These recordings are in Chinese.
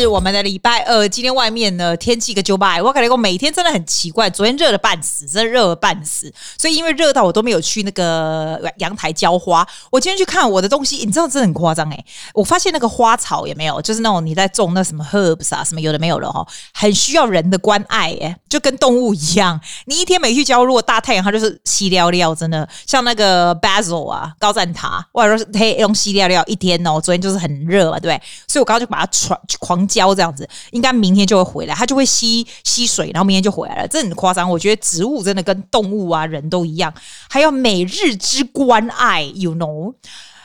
是我们的礼拜二，今天外面呢天气个九百，我感觉我每天真的很奇怪，昨天热的半死，真的热的半死，所以因为热到我都没有去那个阳台浇花。我今天去看我的东西，你知道真的很夸张哎，我发现那个花草也没有，就是那种你在种那什么 herbs 啊，什么有的没有了哈，很需要人的关爱哎，就跟动物一样，你一天没去浇，如果大太阳它就是稀寥寥，真的像那个 basil 啊，高赞塔，或者说是黑用稀寥寥一天哦，昨天就是很热嘛，对不对？所以我刚刚就把它传。狂浇这样子，应该明天就会回来，它就会吸吸水，然后明天就回来了。这很夸张，我觉得植物真的跟动物啊、人都一样，还要每日之关爱，you know。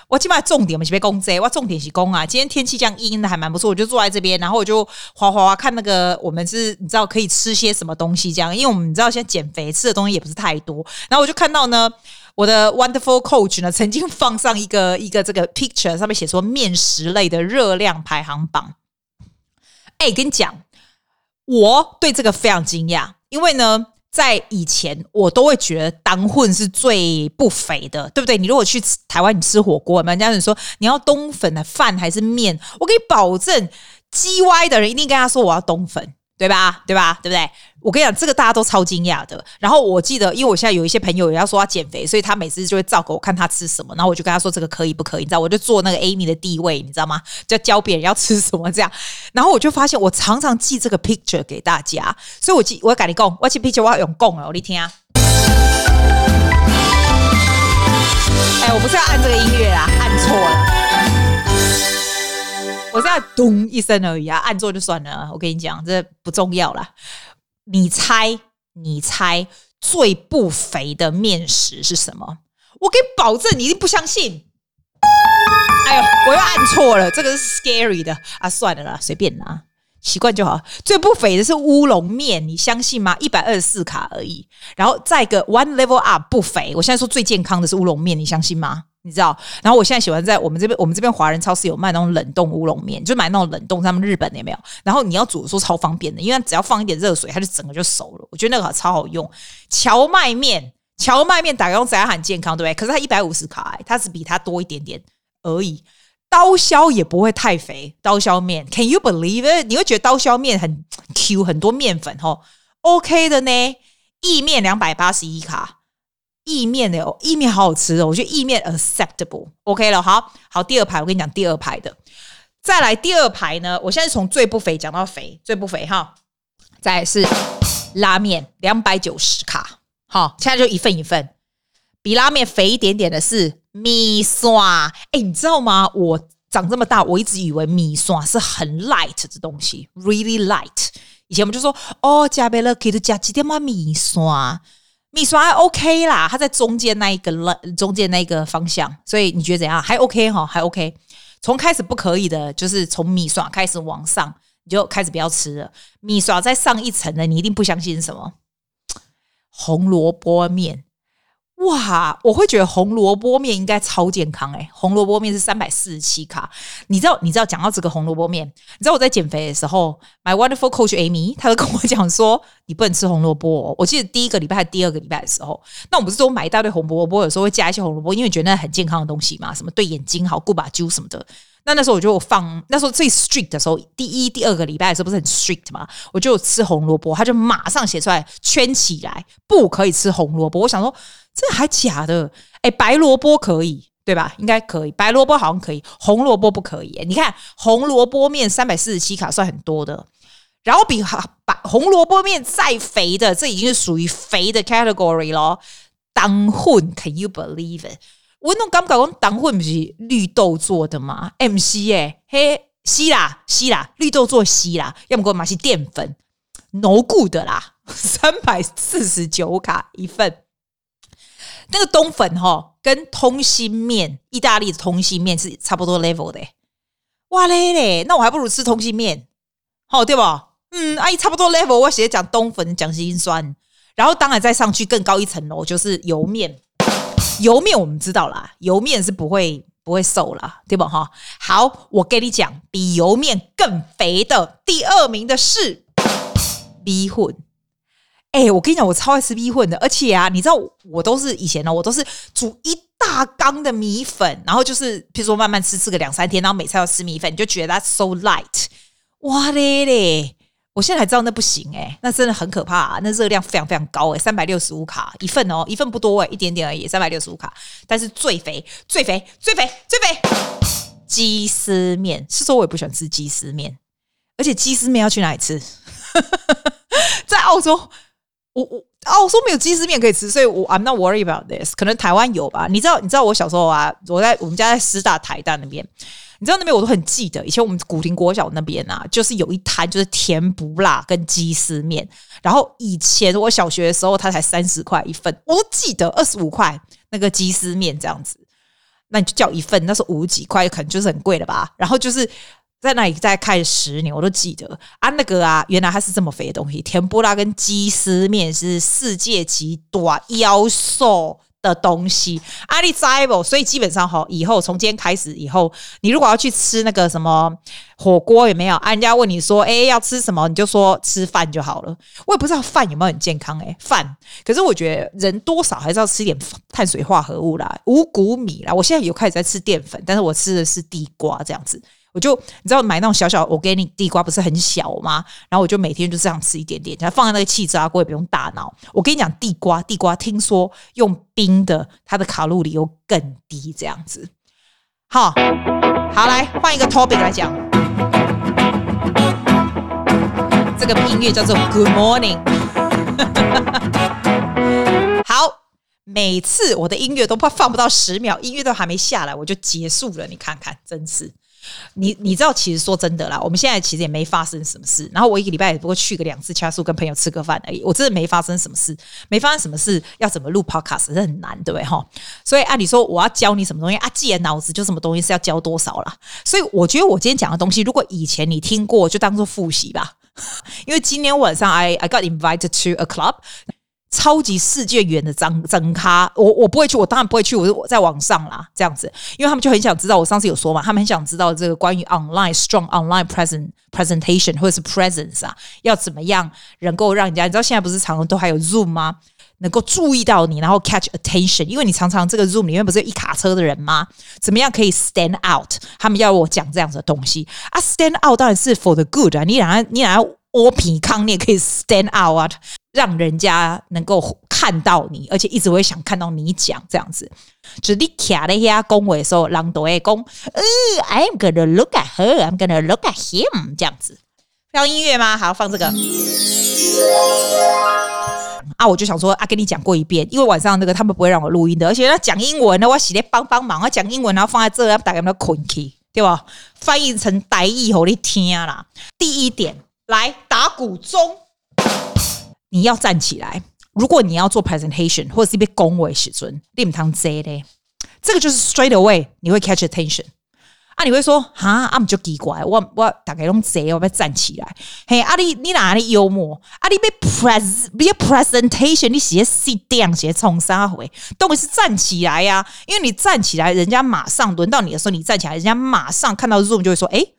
我起码重点我们是别攻击，我重点是攻啊。今天天气这样阴的还蛮不错，我就坐在这边，然后我就滑滑滑看那个，我们是你知道可以吃些什么东西这样，因为我们你知道现在减肥吃的东西也不是太多，然后我就看到呢。我的 Wonderful Coach 呢，曾经放上一个一个这个 picture，上面写说面食类的热量排行榜。哎，跟你讲，我对这个非常惊讶，因为呢，在以前我都会觉得当混是最不肥的，对不对？你如果去台湾，你吃火锅，人家人说你要冬粉的饭还是面？我可以保证，G Y 的人一定跟他说我要冬粉。对吧？对吧？对不对？我跟你讲，这个大家都超惊讶的。然后我记得，因为我现在有一些朋友也要说要减肥，所以他每次就会照给我看他吃什么，然后我就跟他说这个可以不可以？你知道，我就做那个 Amy 的地位，你知道吗？就教别人要吃什么这样。然后我就发现，我常常寄这个 picture 给大家，所以我寄我要跟你讲，我要寄 picture 我要用讲哦，你听啊。哎，我不是要按这个音乐啊，按错了。我现在咚一声而已啊，按错就算了。我跟你讲，这不重要啦。你猜，你猜最不肥的面食是什么？我给你保证，你一定不相信。哎呦，我又按错了，这个是 scary 的啊！算了啦，随便啦，习惯就好。最不肥的是乌龙面，你相信吗？一百二十四卡而已。然后再一个 one level up 不肥。我现在说最健康的是乌龙面，你相信吗？你知道，然后我现在喜欢在我们这边，我们这边华人超市有卖那种冷冻乌龙面，就买那种冷冻，他们日本的有没有？然后你要煮的时候超方便的，因为只要放一点热水，它就整个就熟了。我觉得那个超好用。荞麦面，荞麦面打工仔很健康，对不对？可是它一百五十卡，它只比它多一点点而已。刀削也不会太肥，刀削面，Can you believe it？你会觉得刀削面很 Q，很多面粉哦，OK 的呢。意面两百八十一卡。意面的哦，意面好好吃哦，我觉得意面 acceptable，OK 了，好好，第二排我跟你讲第二排的，再来第二排呢，我现在从最不肥讲到肥，最不肥哈，再来是拉面两百九十卡，好，现在就一份一份，比拉面肥一点点的是米线，哎，你知道吗？我长这么大，我一直以为米线是很 light 的东西，really light，以前我们就说哦，加贝勒可以加几点嘛米线。米刷 OK 啦，它在中间那一个了，中间那一个方向，所以你觉得怎样？还 OK 哈，还 OK。从开始不可以的，就是从米刷开始往上，你就开始不要吃了。米刷再上一层的，你一定不相信什么？红萝卜面。哇，我会觉得红萝卜面应该超健康诶、欸、红萝卜面是三百四十七卡，你知道？你知道讲到这个红萝卜面，你知道我在减肥的时候，My Wonderful Coach Amy，她就跟我讲说，你不能吃红萝卜。我记得第一个礼拜第二个礼拜的时候，那我不是说买一大堆红萝卜，有时候会加一些红萝卜，因为觉得那很健康的东西嘛，什么对眼睛好，顾把灸什么的。那那时候我就放，那时候最 strict 的时候，第一、第二个礼拜的时候不是很 strict 嘛，我就吃红萝卜，他就马上写出来圈起来，不可以吃红萝卜。我想说。这还假的？哎，白萝卜可以，对吧？应该可以，白萝卜好像可以，红萝卜不可以。你看红萝卜面三百四十七卡算很多的，然后比把红萝卜面再肥的，这已经是属于肥的 category 咯。当混，Can you believe it？我那种感觉讲当混不是绿豆做的吗？MC 哎，嘿，西啦西啦，绿豆做稀啦，要么给我买些淀粉，no good 啦，三百四十九卡一份。那个冬粉哈，跟通心面，意大利的通心面是差不多 level 的。哇嘞嘞，那我还不如吃通心面，好对吧？嗯，阿姨差不多 level，我写讲冬粉讲心酸，然后当然再上去更高一层楼就是油面，油面我们知道啦，油面是不会不会瘦啦，对吧？哈，好，我跟你讲，比油面更肥的第二名的是米粉。哎、我跟你讲，我超爱吃米粉的，而且啊，你知道我都是以前呢，我都是煮一大缸的米粉，然后就是譬如说慢慢吃，吃个两三天，然后每次要吃米粉，你就觉得它 so light。哇嘞嘞！我现在才知道那不行诶、欸，那真的很可怕、那热量非常非常高诶、欸，三百六十五卡一份哦，一份不多诶、欸，一点点而已，三百六十五卡，但是最肥、最肥、最肥、最肥，鸡丝面是说我也不喜欢吃鸡丝面，而且鸡丝面要去哪里吃？在澳洲，我我澳洲没有鸡丝面可以吃，所以我 I'm not worried about this。可能台湾有吧？你知道？你知道我小时候啊，我在我们家在师大台大那边。你知道那边我都很记得，以前我们古亭国小那边啊，就是有一摊就是甜不辣跟鸡丝面。然后以前我小学的时候，它才三十块一份，我都记得二十五块那个鸡丝面这样子。那你就叫一份，那是五十几块，可能就是很贵了吧？然后就是在那里再看十年，我都记得啊，那个啊，原来它是这么肥的东西，甜不辣跟鸡丝面是世界级短腰瘦。的东西，阿里在不？所以基本上哈，以后从今天开始以后，你如果要去吃那个什么火锅，有没有？啊，人家问你说，哎，要吃什么？你就说吃饭就好了。我也不知道饭有没有很健康，哎，饭。可是我觉得人多少还是要吃点碳水化合物啦，五谷米啦。我现在有开始在吃淀粉，但是我吃的是地瓜这样子。我就你知道买那种小小我给你地瓜不是很小吗？然后我就每天就这样吃一点点，然后放在那个气炸锅也不用大脑。我跟你讲，地瓜地瓜听说用冰的，它的卡路里又更低，这样子。好，好来换一个 topic 来讲，这个音乐叫做 Good Morning。好，每次我的音乐都怕放不到十秒，音乐都还没下来我就结束了，你看看，真是。你你知道，其实说真的啦，我们现在其实也没发生什么事。然后我一个礼拜也不过去个两次掐素，跟朋友吃个饭而已。我真的没发生什么事，没发生什么事，要怎么录 podcast 是很难，对不对哈？所以按理说我要教你什么东西啊，既然脑子就什么东西是要教多少啦。所以我觉得我今天讲的东西，如果以前你听过，就当做复习吧。因为今天晚上 I I got invited to a club。超级世界远的张张咖，我我不会去，我当然不会去，我我在网上啦，这样子，因为他们就很想知道，我上次有说嘛，他们很想知道这个关于 online strong online present presentation 或者是 presence 啊，要怎么样能够让人家，你知道现在不是常常都还有 Zoom 吗？能够注意到你，然后 catch attention，因为你常常这个 Zoom 里面不是一卡车的人吗？怎么样可以 stand out？他们要我讲这样子的东西啊，stand out 当然是 for the good 啊，你俩你俩欧皮康，你也可以 stand out 啊。让人家能够看到你，而且一直会想看到你讲这样子。就是你卡在遐恭维的时候，人都会讲，呃，I'm gonna look at her, I'm gonna look at him，这样子。放音乐吗？好，放这个。啊，我就想说啊，跟你讲过一遍，因为晚上那个他们不会让我录音的，而且他讲英文呢，我洗咧帮帮忙，我讲英文然后放在这，要大家都困去，对吧？翻译成台语给你听啦。第一点，来打鼓钟。你要站起来。如果你要做 presentation 或者是被恭维时阵，你唔通坐咧。这个就是 straight away 你会 catch attention 啊！你会说哈，啊唔就奇怪，我我大概拢坐，我要站起来。嘿，啊你你哪里幽默？啊你被 pres 被 presentation，你写 sit down 写冲啥回？都不是站起来呀、啊，因为你站起来，人家马上轮到你的时候，你站起来，人家马上看到 zoom 就会说，诶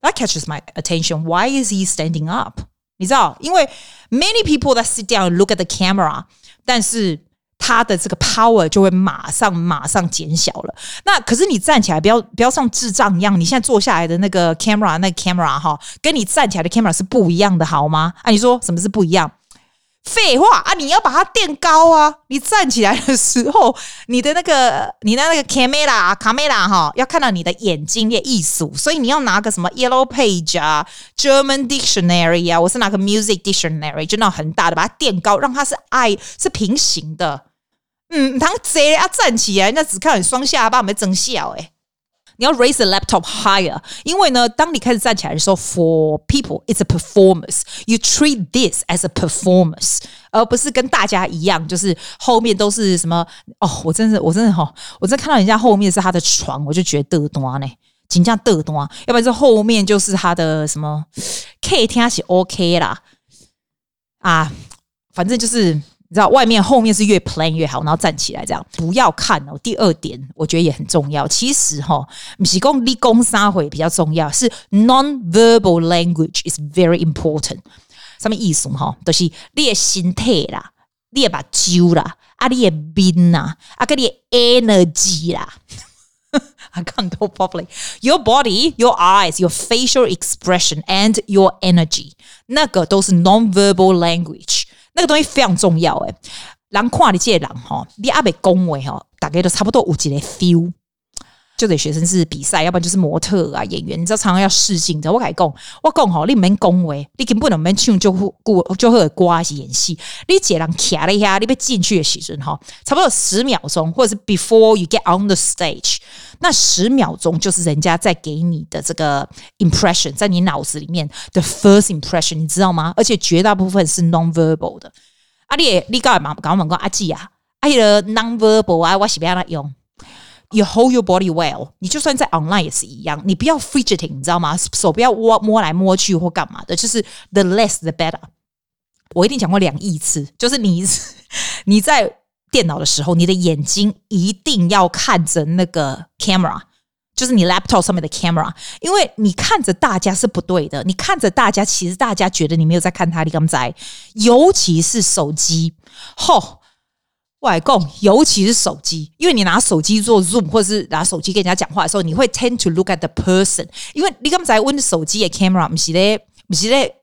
，that catches my attention. Why is he standing up？你知道，因为 many people that sit down look at the camera，但是他的这个 power 就会马上马上减小了。那可是你站起来，不要不要像智障一样。你现在坐下来的那个 camera，那个 camera 哈，跟你站起来的 camera 是不一样的，好吗？啊，你说什么是不一样？废话啊！你要把它垫高啊！你站起来的时候，你的那个你的那个 camera camera 哈，要看到你的眼睛的艺术，所以你要拿个什么 yellow page 啊，German dictionary 啊，我是拿个 music dictionary，就那种很大的，把它垫高，让它是 eye 是平行的。嗯，他贼啊，站起来，人家只看你双下巴，没增笑诶。你要 raise the laptop higher，因为呢，当你开始站起来的时候，for people it's a performance. You treat this as a performance，而不是跟大家一样，就是后面都是什么哦，我真是，我真的哈，我真看到人家后面是他的床，我就觉得嘚端呢，紧张嘚端，要不然这后面就是他的什么，可以听是 OK 啦，啊，反正就是。你知道外面后面是越 plan 越好，然后站起来这样，不要看哦。第二点，我觉得也很重要。其实哈，不是讲立功三回比较重要，是 non-verbal language is very important。什么意思哈？就是你的心态啦，你的把揪啦，啊，你的冰呐，啊，跟你 energy 啦。I can't go properly. Your body, your eyes, your facial expression, and your energy，那个都是 non-verbal language，那个东西非常重要诶。人看你这个人吼，你阿未恭维吼，大概都差不多有一个 feel。就得学生是比赛，要不然就是模特啊、演员，你知道常常要试镜的。我跟你讲，我讲吼，你免恭维，你根本不能唱就顾就会挂是演戏。你这人卡了一下，你被进去的时阵哈，差不多十秒钟，或者是 before you get on the stage，那十秒钟就是人家在给你的这个 impression，在你脑子里面的 first impression，你知道吗？而且绝大部分是 non-verbal 的。啊你，你你干嘛？刚刚问过阿季啊，阿伊的 non-verbal 啊，我是不要他用。You hold your body well，你就算在 online 也是一样，你不要 fidgeting，你知道吗？手不要摸摸来摸去或干嘛的，就是 the less the better。我一定讲过两亿次，就是你你在电脑的时候，你的眼睛一定要看着那个 camera，就是你 laptop 上面的 camera，因为你看着大家是不对的，你看着大家，其实大家觉得你没有在看他，你干嘛在？尤其是手机，吼。外公，尤其是手机，因为你拿手机做 Zoom，或者是拿手机跟人家讲话的时候，你会 tend to look at the person，因为你刚才问手机的 camera 不是咧，不是咧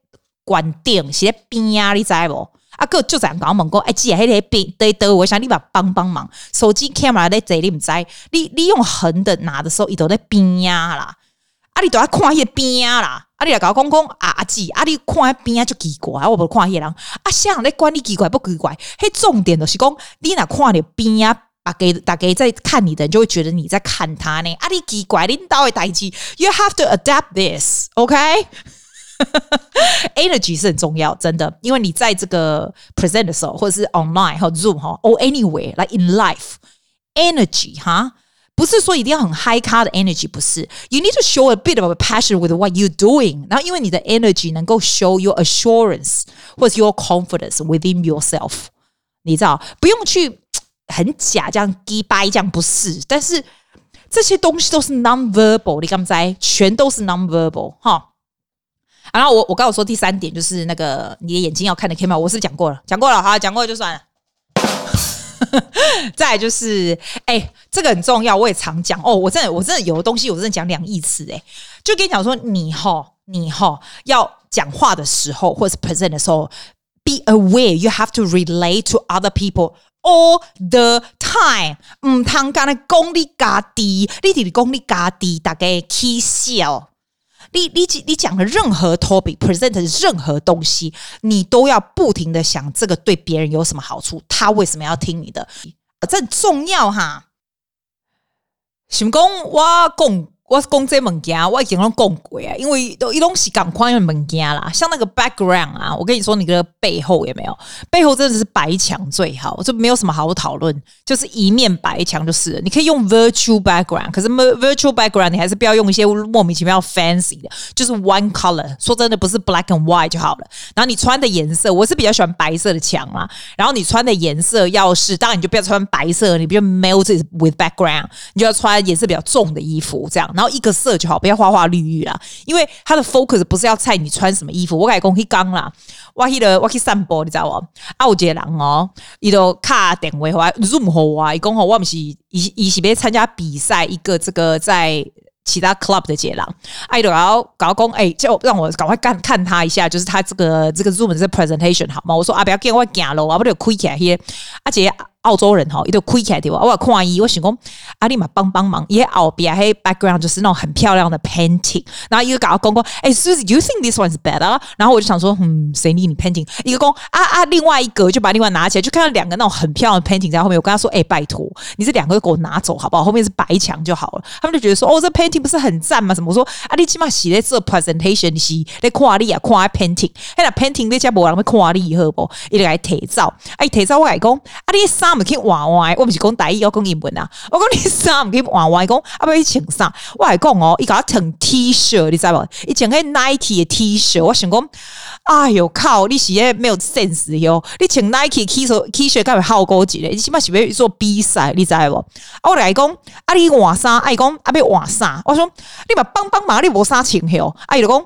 关电，是咧边啊，你知不？啊，哥就这样讲，问讲，哎，姐，迄个边得得，我想你把帮帮忙，手机 camera 在这里，你不知？你你用横的拿的时候，伊都在边呀啦，啊，你都要看迄边呀啦。啊！你来搞讲讲啊阿姊，啊！你看边啊就奇怪，我不看那人啊，像在管你奇怪不奇怪？嘿，重点就是讲，你哪看到边啊，大家大家在看你的人就会觉得你在看他呢。啊！你奇怪，领导的代志，you have to adapt this，OK？Energy、是很重要，真的，因为你在这个 present 的时候，或者是 online 或 Zoom 哈，or anywhere，like in life，energy 哈。不是说一定要很 high 卡的 energy，不是。You need to show a bit of a passion with what you're doing。然后，因为你的 energy 能够 show your assurance 或者 your confidence within yourself。你知道，不用去很假这样低掰这样不是。但是这些东西都是 non-verbal，你刚才全都是 non-verbal 哈。然后我我刚刚说第三点就是那个你的眼睛要看的 camera，我是讲过了，讲过了，好，讲过了就算了。再来就是，哎、欸，这个很重要，我也常讲哦。我真的，我真的有的东西，我真的讲两亿次，哎，就跟你讲说，你哈，你哈，要讲话的时候，或是 present 的时候，be aware you have to relate to other people all the time。唔通干的功力加低，你哋的功力加低，大概起笑。你你你讲的任何 topic，present 任何东西，你都要不停的想这个对别人有什么好处，他为什么要听你的？这很重要哈。想讲我讲。我讲这物件，我已经拢讲过啊，因为都一东西赶快用物件啦，像那个 background 啊，我跟你说，你的背后有没有？背后真的是白墙最好，这没有什么好讨论，就是一面白墙就是了。你可以用 virtual background，可是 virtual background 你还是不要用一些莫名其妙 fancy 的，就是 one color。说真的，不是 black and white 就好了。然后你穿的颜色，我是比较喜欢白色的墙啦。然后你穿的颜色要是，当然你就不要穿白色，你不要 melt with background，你就要穿颜色比较重的衣服，这样。然后一个色就好，不要花花绿绿啦。因为它的 focus 不是要猜你穿什么衣服。我改讲去讲啦，我去了，我去散步，你知道不？啊，有一个人哦，伊都卡电话或 Zoom 和我，伊讲吼，我不是伊伊是要参加比赛，一个这个在其他 club 的杰郎，哎，都要搞讲，哎，就让我赶快看看他一下，就是他这个这个 Zoom 的这 presentation 好吗？我说啊，不要给我行路啊，不就开起来些，而且。澳洲人吼，伊都开起来对吧？我看伊，我想讲阿你嘛帮帮忙，伊后边嘿 background 就是那种很漂亮的 painting，然后一个搞公公，哎，Susie，you think this one is better？然后我就想说，嗯，谁理你 painting？一个公啊啊，另外一个就把另外拿起来，就看到两个那种很漂亮的 painting 在后面。我跟他说，哎，拜托，你这两个给我拿走好不好？后面是白墙就好了。他们就觉得说，哦，这 painting 不是很赞吗？什么我说？啊，你起码写在这 presentation 你是在看你啊，看 painting，嘿那 painting 你家无人会看你好不？伊就来提照，哎，提照我来讲，啊，你衫唔去换换，我毋是讲台语，我讲英文啊。我讲你衫唔去换换，讲啊要去穿衫。我来讲哦，伊甲我穿 T 恤，你知无？伊穿迄 Nike 的 T 恤，我想讲，哎哟靠，你是诶没有 sense 哟？你穿 Nike T 恤，T 恤干会好高级咧？你起码是要做比赛，你知无？啊，我来讲，啊你换衫，啊，伊讲啊要换衫。我说你嘛帮帮忙，你无衫穿哦。啊伊就讲。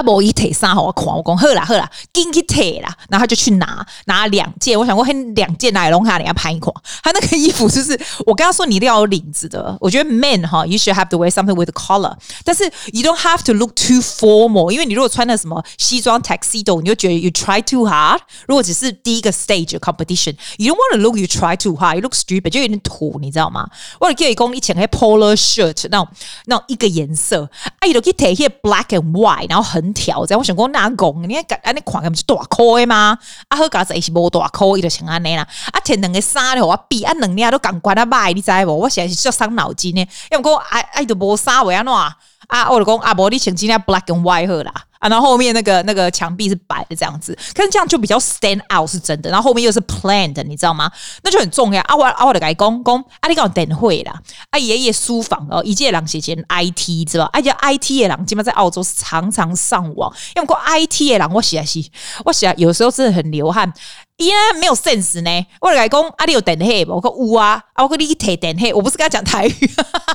阿伯一提衫我狂，我讲好啦好啦，紧去提啦，然后他就去拿拿两件，我想过嘿两件来龙卡人家拍一款，他那个衣服就是我跟他说你一定要有领子的，我觉得 men 哈，you should have to wear something with a collar，但是 you don't have to look too formal，因为你如果穿的什么西装 tuxedo，你就觉得 you try too hard，如果只是第一个 stage competition，you don't want to look you try too hard，you look stupid，就有点土，你知道吗？我给你讲，以前还 polo shirt 那种那种一个颜色，啊，伊就去提些 black and white，然后很横条，这样我想讲哪讲，你看啊，你看咁是大箍的嘛？啊，好搞子也是无大箍，伊就像安尼啦。啊，天两个衫咧，互我比啊，两领都共款啊歹，你知无？我现在是足伤脑筋呢，因为讲啊啊伊，都无衫为安怎啊，我就讲啊，无你穿即领 black and white 好啦。啊，然后后面那个那个墙壁是白的这样子，可是这样就比较 stand out 是真的。然后后面又是 planned，你知道吗？那就很重要。啊我啊我的改工工，啊你讲等会啦。啊爷爷书房哦，一届人写前 IT 知道吧？而且 IT 的人基本在澳洲是常常上网，因为过 IT 的人我写是，我写有时候真的很流汗。耶，没有 sense 呢。我来讲，阿里有等黑，我说乌啊，啊，我跟你一提等黑，我不是跟他讲台语，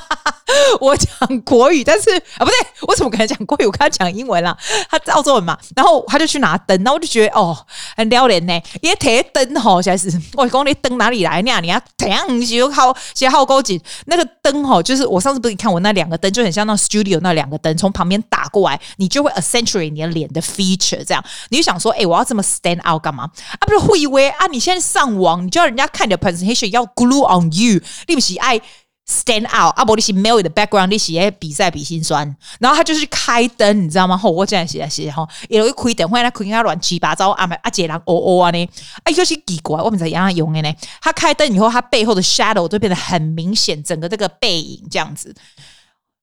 我讲国语，但是啊，不对，我怎么跟他讲国语？我跟他讲英文啦，他澳洲人嘛，然后他就去拿灯，然后我就觉得哦，很撩人呢。因为提灯吼，现在是我讲你灯哪里来呢？你要怎样就好，先好高级。那个灯吼，就是我上次不是你看我那两个灯，就很像那 studio 那两个灯，从旁边打过来，你就会 accentuate 你的脸的 feature，这样你就想说，哎、欸，我要这么 stand out 干嘛？啊，不是。以为啊，你现在上网，你就要人家看你的 presentation 要 glue on you，你不是爱 stand out 啊？不，你是 mail 的 background，你是诶比赛比心酸。然后他就是开灯，你知道吗？吼，我这样写写哈，有一开灯，后来他开他乱七八糟啊，啊，姐人哦哦啊呢，哎，有些奇怪，我们在让他用的呢。他开灯以后，他背后的 shadow 就变得很明显，整个这个背影这样子。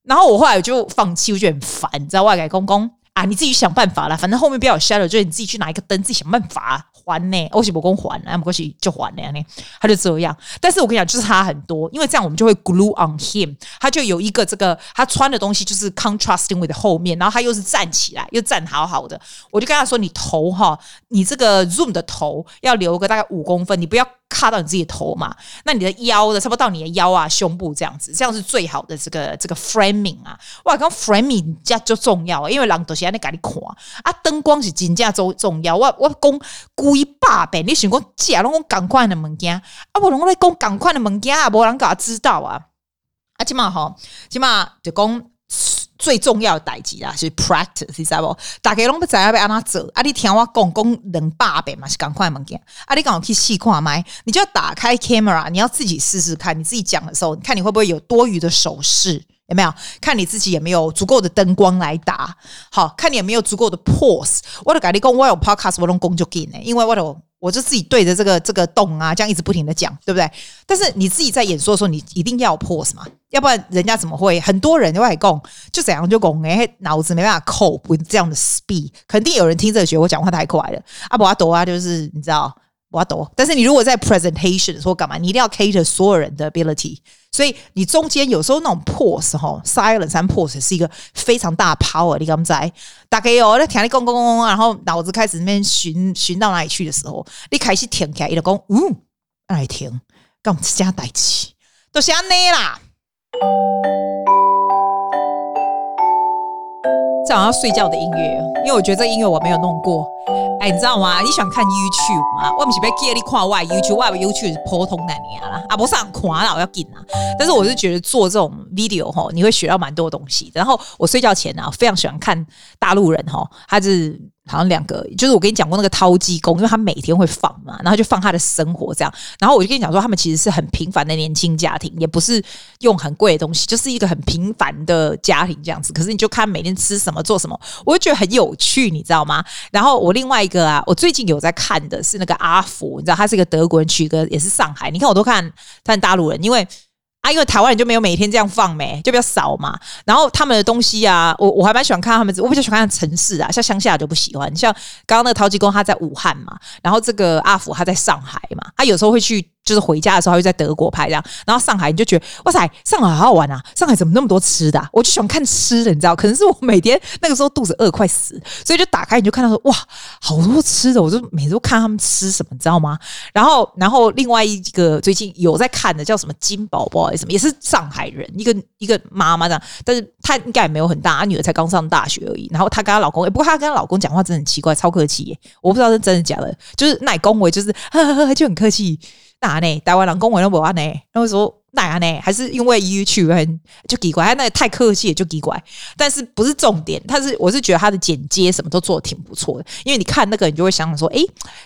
然后我后来就放弃，我觉得很烦，你知道外改公公啊，你自己想办法啦，反正后面不要有 shadow，就是你自己去拿一个灯，自己想办法。还呢，我是不公还，那么过去就还了呢，他就这样。但是我跟你讲，就是差很多，因为这样我们就会 glue on him，他就有一个这个他穿的东西就是 contrasting with 后面，然后他又是站起来，又站好好的。我就跟他说，你头哈，你这个 zoom 的头要留个大概五公分，你不要。卡到你自己的头嘛，那你的腰的差不多到你的腰啊，胸部这样子，这样是最好的这个这个 framing 啊。哇，刚 framing 这就重要，因为人都是安尼给你看啊，灯光是真正重重要。我我讲故意八百，你想讲假拢讲赶快的物件，啊，我拢在讲赶快的物件啊，无人搞知道啊。啊，起码哈，起码就讲。最重要的代志啦，是 practice，你知道不？大家拢不知道要安怎做，啊！你听我讲讲两百遍嘛，是赶快物件。啊！你赶快去试看麦，你就要打开 camera，你要自己试试看，你自己讲的时候，你看你会不会有多余的手势？有没有？看你自己有没有足够的灯光来打？好，看你有没有足够的 pose。我都跟你讲，我有 podcast，我拢讲就紧呢，因为我都。我就自己对着这个这个洞啊，这样一直不停的讲，对不对？但是你自己在演说的时候，你一定要 pose 嘛，要不然人家怎么会？很多人就外供就怎样就讲，哎，脑子没办法 cope with 这样的 speed，肯定有人听着觉得我讲话太快了。阿博阿多啊，就是你知道。不阿多，但是你如果在 presentation 说干嘛，你一定要 cater 所有人的 ability，所以你中间有时候那种 pause 哈，silence and pause 是一个非常大 power。你刚才大概哦，那听你咣咣咣咣，然后脑子开始那边寻寻到哪里去的时候，你开始停起来，一直讲，嗯，来听，干啥代志，都是安内啦。这好像睡觉的音乐，因为我觉得这音乐我没有弄过。哎，你知道吗？你喜欢看 YouTube 吗？我不是被给你看外 YouTube，外 YouTube 是普通的你啊啦，啊不是很夸啦，我要紧啊。但是我是觉得做这种 video 哈，你会学到蛮多东西。然后我睡觉前呢，非常喜欢看大陆人哈，他是。好像两个，就是我跟你讲过那个饕餮公，因为他每天会放嘛，然后就放他的生活这样。然后我就跟你讲说，他们其实是很平凡的年轻家庭，也不是用很贵的东西，就是一个很平凡的家庭这样子。可是你就看每天吃什么做什么，我就觉得很有趣，你知道吗？然后我另外一个啊，我最近有在看的是那个阿福，你知道他是一个德国人，娶个也是上海。你看我都看看大陆人，因为。啊，因为台湾人就没有每天这样放没，就比较少嘛。然后他们的东西啊，我我还蛮喜欢看他们，我比较喜欢看城市啊，像乡下就不喜欢。像刚刚那个陶吉公他在武汉嘛，然后这个阿福他在上海嘛，他有时候会去就是回家的时候，他会在德国拍这样。然后上海你就觉得哇塞，上海好好玩啊！上海怎么那么多吃的？我就喜欢看吃的，你知道？可能是我每天那个时候肚子饿快死，所以就打开你就看到说哇，好多吃的，我就每次都看他们吃什么，你知道吗？然后，然后另外一个最近有在看的叫什么金宝宝什么，也是上海人，一个一个妈妈这样，但是她应该也没有很大，她女儿才刚上大学而已。然后她跟她老公，不过她跟她老公讲话真的很奇怪，超客气耶，我不知道是真的假的，就是奶恭维，就是呵呵呵，就很客气。哪呢？台湾人恭维都无安呢，然后说。那样呢？还是因为 YouTube 很就奇怪，他那个太客气也就奇怪。但是不是重点？他是我是觉得他的剪接什么都做的挺不错的。因为你看那个，你就会想想说，哎、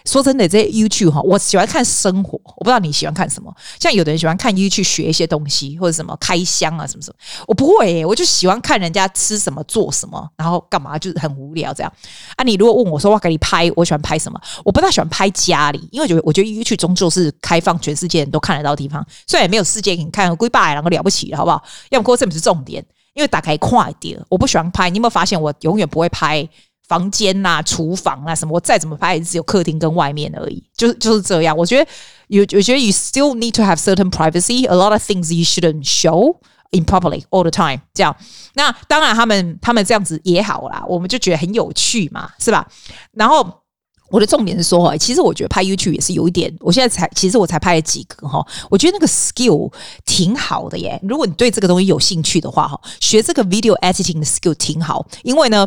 说真的，这些 YouTube 哈，我喜欢看生活，我不知道你喜欢看什么。像有的人喜欢看 YouTube 学一些东西，或者什么开箱啊，什么什么。我不会、我就喜欢看人家吃什么做什么，然后干嘛，就是很无聊这样。啊，你如果问我说，我给你拍，我喜欢拍什么？我不大喜欢拍家里，因为觉得我觉得 YouTube 终究是开放全世界人都看得到的地方，虽然也没有世界。你看，龟爸，然后了不起了，好不好？要么这不是重点，因为打开快点，我不喜欢拍。你有没有发现，我永远不会拍房间呐、啊、厨房啊什么？我再怎么拍，也只有客厅跟外面而已。就是就是这样。我觉得有，我觉得 you still need to have certain privacy. A lot of things you shouldn't show in public all the time。这样，那当然他们他们这样子也好啦，我们就觉得很有趣嘛，是吧？然后。我的重点是说，其实我觉得拍 YouTube 也是有一点。我现在才，其实我才拍了几个哈，我觉得那个 skill 挺好的耶。如果你对这个东西有兴趣的话，哈，学这个 video editing 的 skill 挺好。因为呢，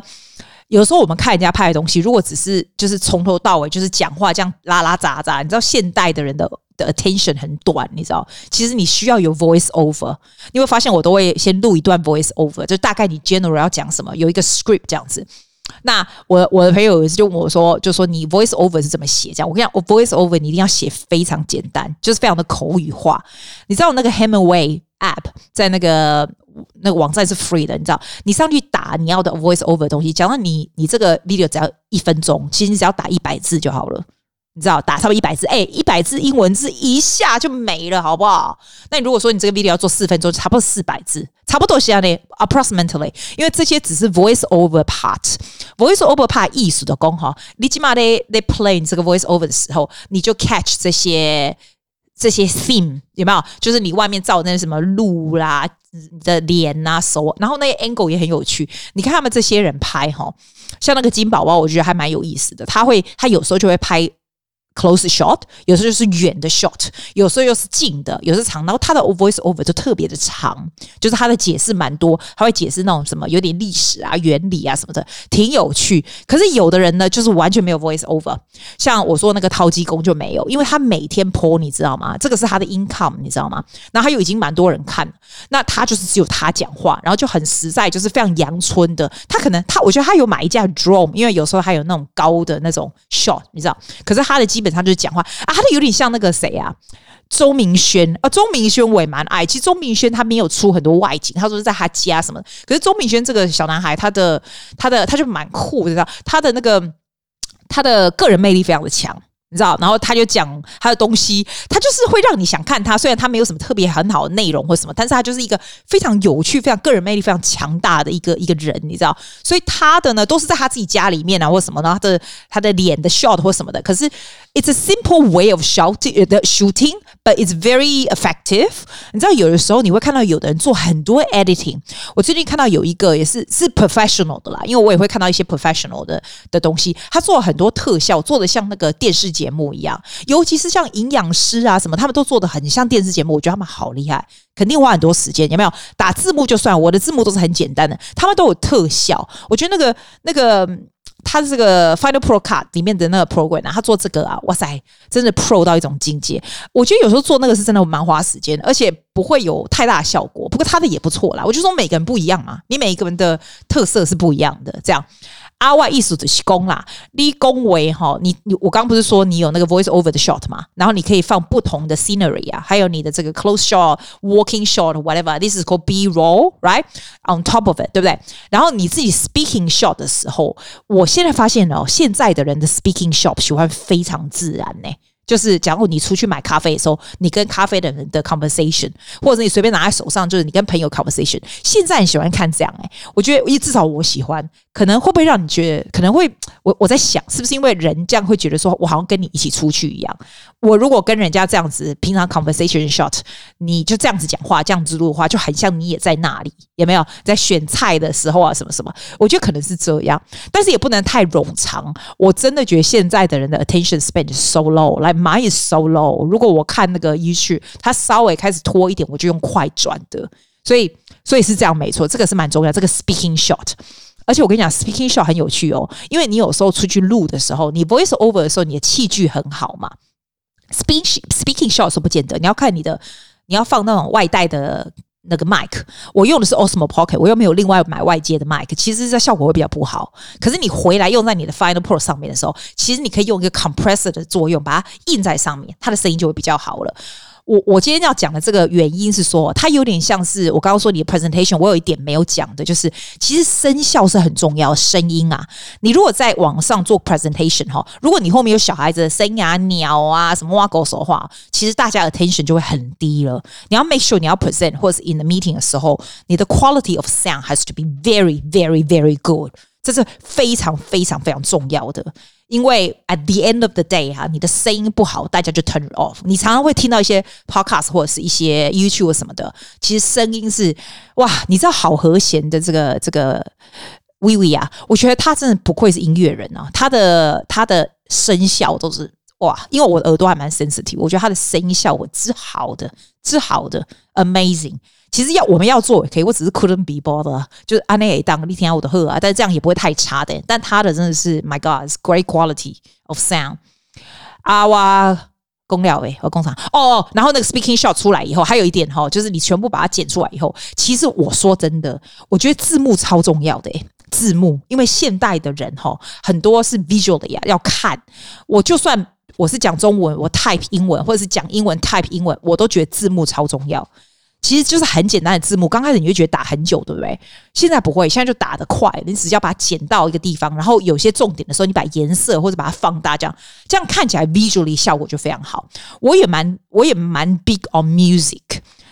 有时候我们看人家拍的东西，如果只是就是从头到尾就是讲话这样拉拉杂杂，你知道现代的人的的 attention 很短，你知道，其实你需要有 voice over。你会发现我都会先录一段 voice over，就大概你 general 要讲什么，有一个 script 这样子。那我我的朋友有一次就问我说，就说你 voice over 是怎么写？这样我跟你讲，我 voice over 你一定要写非常简单，就是非常的口语化。你知道那个 Hemingway app 在那个那个网站是 free 的，你知道，你上去打你要的 voice over 的东西，假如你你这个 video 只要一分钟，其实你只要打一百字就好了。你知道打差不多一百字，哎，一百字英文字一下就没了，好不好？那你如果说你这个 video 要做四分钟，差不多四百字，差不多是这样的，approximately。因为这些只是 voice over part，voice over part 艺术的功哈。你起码得得 play 这个 voice over 的时候，你就 catch 这些这些 theme 有没有？就是你外面照的那什么路啦，你的脸呐、手，然后那些 angle 也很有趣。你看他们这些人拍哈，像那个金宝宝，我觉得还蛮有意思的。他会，他有时候就会拍。Close shot，有时候就是远的 shot，有时候又是近的，有时候长。然后他的 voice over 就特别的长，就是他的解释蛮多，他会解释那种什么有点历史啊、原理啊什么的，挺有趣。可是有的人呢，就是完全没有 voice over，像我说那个掏机公就没有，因为他每天 po，你知道吗？这个是他的 income，你知道吗？然后他又已经蛮多人看，那他就是只有他讲话，然后就很实在，就是非常阳春的。他可能他，我觉得他有买一架 drone，因为有时候他有那种高的那种 shot，你知道。可是他的基本。他就是讲话啊，他就有点像那个谁啊，周明轩啊，周明轩我也蛮爱。其实周明轩他没有出很多外景，他说是在他家什么。可是周明轩这个小男孩，他的他的他就蛮酷的，知道他的那个他的个人魅力非常的强。你知道，然后他就讲他的东西，他就是会让你想看他。虽然他没有什么特别很好的内容或什么，但是他就是一个非常有趣、非常个人魅力非常强大的一个一个人，你知道。所以他的呢，都是在他自己家里面啊，或什么，然后他的他的脸的 shot 或什么的。可是 it's a simple way of shouting the It's very effective。你知道，有的时候你会看到有的人做很多 editing。我最近看到有一个也是是 professional 的啦，因为我也会看到一些 professional 的的东西，他做了很多特效，做的像那个电视。节目一样，尤其是像营养师啊什么，他们都做的很像电视节目。我觉得他们好厉害，肯定花很多时间。有没有打字幕就算，我的字幕都是很简单的，他们都有特效。我觉得那个那个他这个 Final Pro Cut 里面的那个 program 啊，他做这个啊，哇塞，真的 pro 到一种境界。我觉得有时候做那个是真的蛮花时间，而且不会有太大效果。不过他的也不错啦。我就说每个人不一样嘛，你每一个人的特色是不一样的，这样。阿外艺术的是功啦，立功为哈，你你我刚不是说你有那个 voice over 的 shot 嘛，然后你可以放不同的 scenery 啊，还有你的这个 close shot、walking shot whatever，this is called B roll，right？On top of it，对不对？然后你自己 speaking shot 的时候，我现在发现哦，现在的人的 speaking shot 喜欢非常自然呢。就是假如你出去买咖啡的时候，你跟咖啡的人的 conversation，或者你随便拿在手上，就是你跟朋友 conversation。现在很喜欢看这样哎、我觉得至少我喜欢。可能会不会让你觉得可能会？我我在想，是不是因为人这样会觉得说，我好像跟你一起出去一样？我如果跟人家这样子平常 conversation shot，你就这样子讲话，这样子录的话，就很像你也在那里，有没有？在选菜的时候啊，什么什么？我觉得可能是这样，但是也不能太冗长。我真的觉得现在的人的 attention span is so low 来 My is so low。如果我看那个一去它稍微开始拖一点，我就用快转的。所以，所以是这样，没错，这个是蛮重要。这个 speaking shot，。而且我跟你讲，speaking shot 很有趣哦，因为你有时候出去录的时候，你 voice over 的时候，你的器具很好嘛。speaking speaking shot 是不见得，你要看你的，你要放那种外带的那个 mic。我用的是 Osmo Pocket，我又没有另外买外接的 mic，其实这效果会比较不好。可是你回来用在你的 Final Pro 上面的时候，其实你可以用一个 compressor 的作用，把它印在上面，它的声音就会比较好了。我我今天要讲的这个原因是说，它有点像是我刚刚说你的 presentation，我有一点没有讲的，就是其实声效是很重要，声音啊，你如果在网上做 presentation 哈，如果你后面有小孩子的声音啊、鸟啊、什么哇狗手的话，其实大家 attention 就会很低了。你要 make sure 你要 present 或者是 in the meeting 的时候，你的 quality of sound has to be very, very, very good，这是非常非常非常重要的。因为 at the end of the day 哈，你的声音不好，大家就 turn off。你常常会听到一些 podcast 或者是一些 YouTube 什么的，其实声音是哇，你知道好和弦的这个这个 Vivi 啊，我觉得他真的不愧是音乐人啊，他的他的声效都是哇，因为我的耳朵还蛮 sensitive，我觉得他的声音效果之好的之好的 amazing。其实要我们要做也可以，我只是 couldn't be bothered，就是安内当一天我的喝啊，但是这样也不会太差的。但他的真的是 my god's great quality of sound。阿哇，公料诶，我工厂哦。然后那个 speaking shot 出来以后，还有一点哈，就是你全部把它剪出来以后，其实我说真的，我觉得字幕超重要的诶，字幕，因为现代的人哈很多是 visual 的呀，要看。我就算我是讲中文，我 type 英文，或者是讲英文 type 英文，我都觉得字幕超重要。其实就是很简单的字幕，刚开始你会觉得打很久，对不对？现在不会，现在就打得快，你只要把它剪到一个地方，然后有些重点的时候，你把颜色或者把它放大，这样这样看起来 visually 效果就非常好。我也蛮我也蛮 big on music，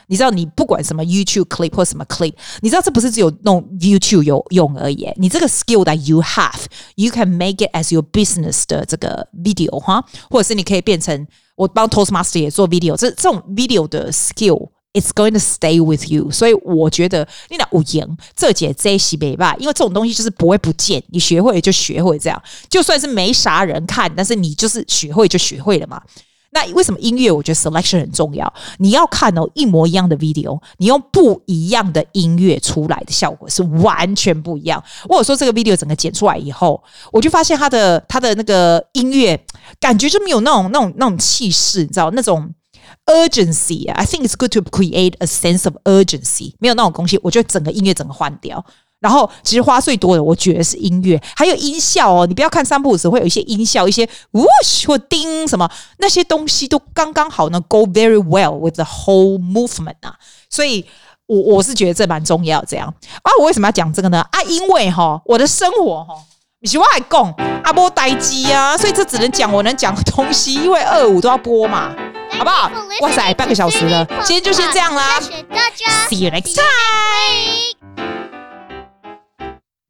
你知道，你不管什么 YouTube clip 或什么 clip，你知道这不是只有弄 YouTube 有用而已。你这个 skill that you have，you can make it as your business 的这个 video 哈，或者是你可以变成我帮 Toastmaster 也做 video，这这种 video 的 skill。It's going to stay with you，所以我觉得你俩五赢这节这西北吧，因为这种东西就是不会不见，你学会就学会这样，就算是没啥人看，但是你就是学会就学会了嘛。那为什么音乐？我觉得 selection 很重要。你要看哦，一模一样的 video，你用不一样的音乐出来的效果是完全不一样。我有说这个 video 整个剪出来以后，我就发现它的它的那个音乐感觉就没有那种那种那种气势，你知道那种。Urgency, I think it's good to create a sense of urgency。没有那种东西，我觉得整个音乐整个换掉。然后，其实花最多的，我觉得是音乐，还有音效哦。你不要看三不五时会有一些音效，一些 whoosh 或叮什么那些东西都刚刚好呢，go very well with the whole movement 啊。所以我我是觉得这蛮重要。这样啊，我为什么要讲这个呢？啊，因为哈，我的生活哈，你喜欢还讲啊，播待机啊，所以这只能讲我能讲的东西，因为二五都要播嘛。好不好？哇塞半个小时了今天就先这样啦。See you next time